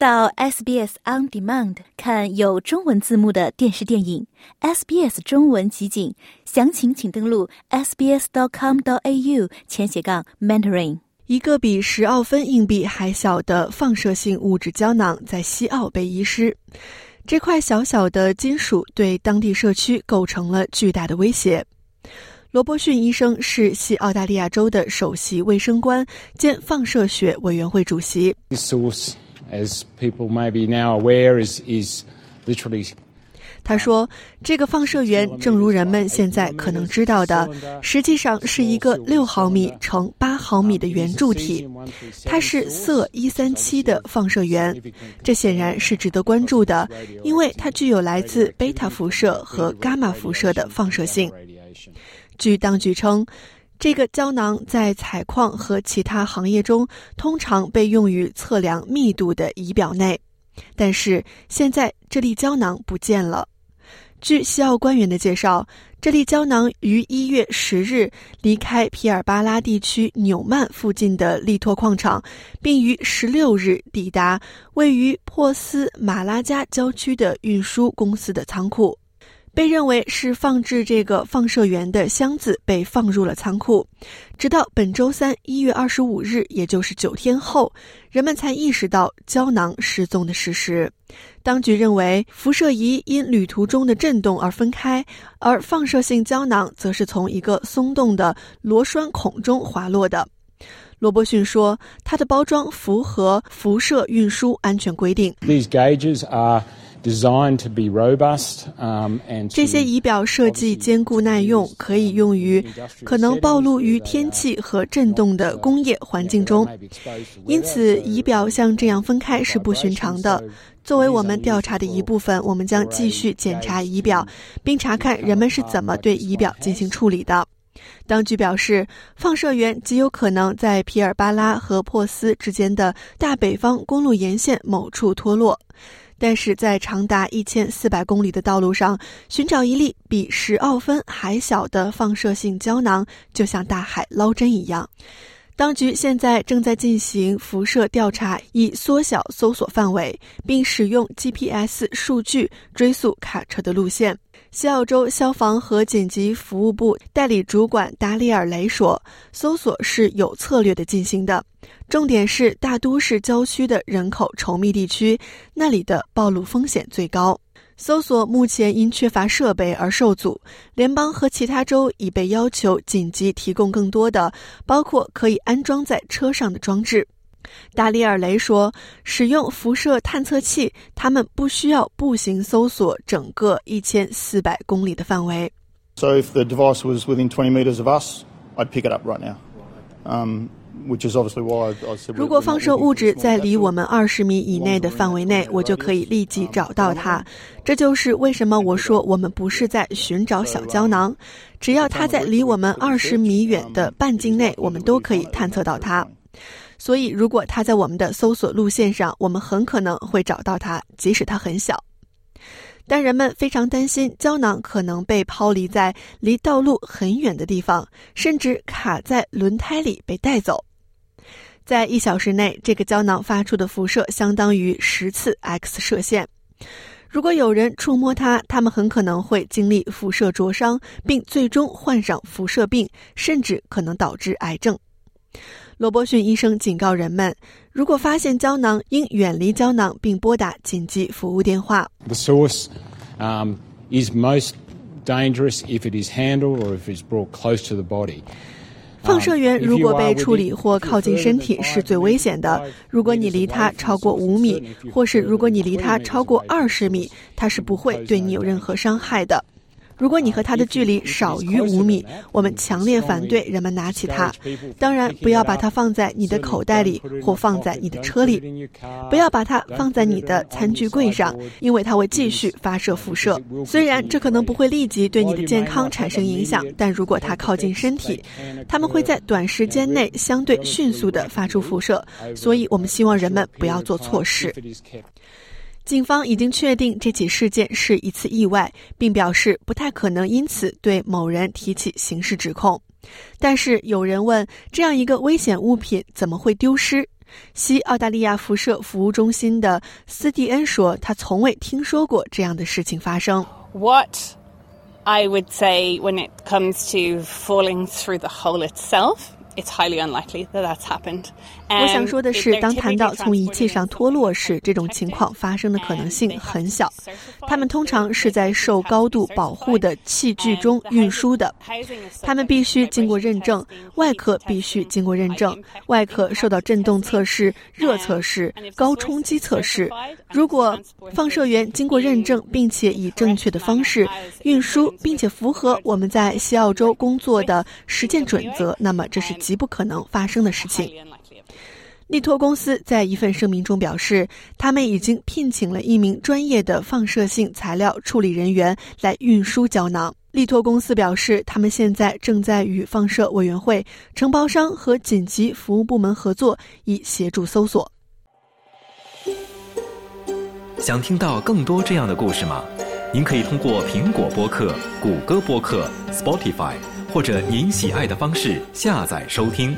到 SBS On Demand 看有中文字幕的电视电影，SBS 中文集锦，详情请登录 sbs.com.au 前斜杠 mentoring。一个比十澳分硬币还小的放射性物质胶囊在西澳被遗失，这块小小的金属对当地社区构成了巨大的威胁。罗伯逊医生是西澳大利亚州的首席卫生官兼放射学委员会主席。As people may be now aware, is is literally 他说：“这个放射源，正如人们现在可能知道的，实际上是一个六毫米乘八毫米的圆柱体。它是铯一三七的放射源，这显然是值得关注的，因为它具有来自贝塔辐射和伽马辐射的放射性。据当局称。”这个胶囊在采矿和其他行业中通常被用于测量密度的仪表内，但是现在这粒胶囊不见了。据西澳官员的介绍，这粒胶囊于一月十日离开皮尔巴拉地区纽曼附近的利托矿场，并于十六日抵达位于珀斯马拉加郊区的运输公司的仓库。被认为是放置这个放射源的箱子被放入了仓库，直到本周三一月二十五日，也就是九天后，人们才意识到胶囊失踪的事实。当局认为辐射仪因旅途中的震动而分开，而放射性胶囊则是从一个松动的螺栓孔中滑落的。罗伯逊说，它的包装符合辐射运输安全规定。These gauges are. Designed to be robust 这些仪表设计坚固耐用，可以用于可能暴露于天气和震动的工业环境中。因此，仪表像这样分开是不寻常的。作为我们调查的一部分，我们将继续检查仪表，并查看人们是怎么对仪表进行处理的。当局表示，放射源极有可能在皮尔巴拉和珀斯之间的大北方公路沿线某处脱落。但是在长达一千四百公里的道路上寻找一粒比十奥分还小的放射性胶囊，就像大海捞针一样。当局现在正在进行辐射调查，以缩小搜索范围，并使用 GPS 数据追溯卡车的路线。西澳洲消防和紧急服务部代理主管达里尔雷说：“搜索是有策略的进行的，重点是大都市郊区的人口稠密地区，那里的暴露风险最高。搜索目前因缺乏设备而受阻，联邦和其他州已被要求紧急提供更多的，包括可以安装在车上的装置。”达里尔雷说：“使用辐射探测器，他们不需要步行搜索整个一千四百公里的范围。” So if the device was within twenty meters of us, I'd pick it up right now. Um, 如果放射物质在离我们二十米以内的范围内，我就可以立即找到它。这就是为什么我说我们不是在寻找小胶囊。只要它在离我们二十米远的半径内，我们都可以探测到它。所以，如果它在我们的搜索路线上，我们很可能会找到它，即使它很小。但人们非常担心胶囊可能被抛离在离道路很远的地方，甚至卡在轮胎里被带走。在一小时内，这个胶囊发出的辐射相当于十次 X 射线。如果有人触摸它，他们很可能会经历辐射灼伤，并最终患上辐射病，甚至可能导致癌症。罗伯逊医生警告人们：如果发现胶囊，应远离胶囊，并拨打紧急服务电话。The source um is most dangerous if it is handled or if it's brought close to the body. 放射源如果被处理或靠近身体是最危险的。如果你离它超过五米，或是如果你离它超过二十米，它是不会对你有任何伤害的。如果你和它的距离少于五米，我们强烈反对人们拿起它。当然，不要把它放在你的口袋里或放在你的车里。不要把它放在你的餐具柜上，因为它会继续发射辐射。虽然这可能不会立即对你的健康产生影响，但如果它靠近身体，它们会在短时间内相对迅速地发出辐射。所以我们希望人们不要做错事。警方已经确定这起事件是一次意外，并表示不太可能因此对某人提起刑事指控。但是有人问：这样一个危险物品怎么会丢失？西澳大利亚辐射服务中心的斯蒂恩说：“他从未听说过这样的事情发生。” What I would say when it comes to falling through the hole itself. It's highly unlikely that that's happened. 我想说的是，当谈到从仪器上脱落时，这种情况发生的可能性很小。它们通常是在受高度保护的器具中运输的，它们必须经过认证，外壳必须经过认证，外壳受到振动测试、热测试、高冲击测试。如果放射源经过认证，并且以正确的方式运输，并且符合我们在西澳洲工作的实践准则，那么这是极不可能发生的事情。力托公司在一份声明中表示，他们已经聘请了一名专业的放射性材料处理人员来运输胶囊。力托公司表示，他们现在正在与放射委员会、承包商和紧急服务部门合作，以协助搜索。想听到更多这样的故事吗？您可以通过苹果播客、谷歌播客、Spotify 或者您喜爱的方式下载收听。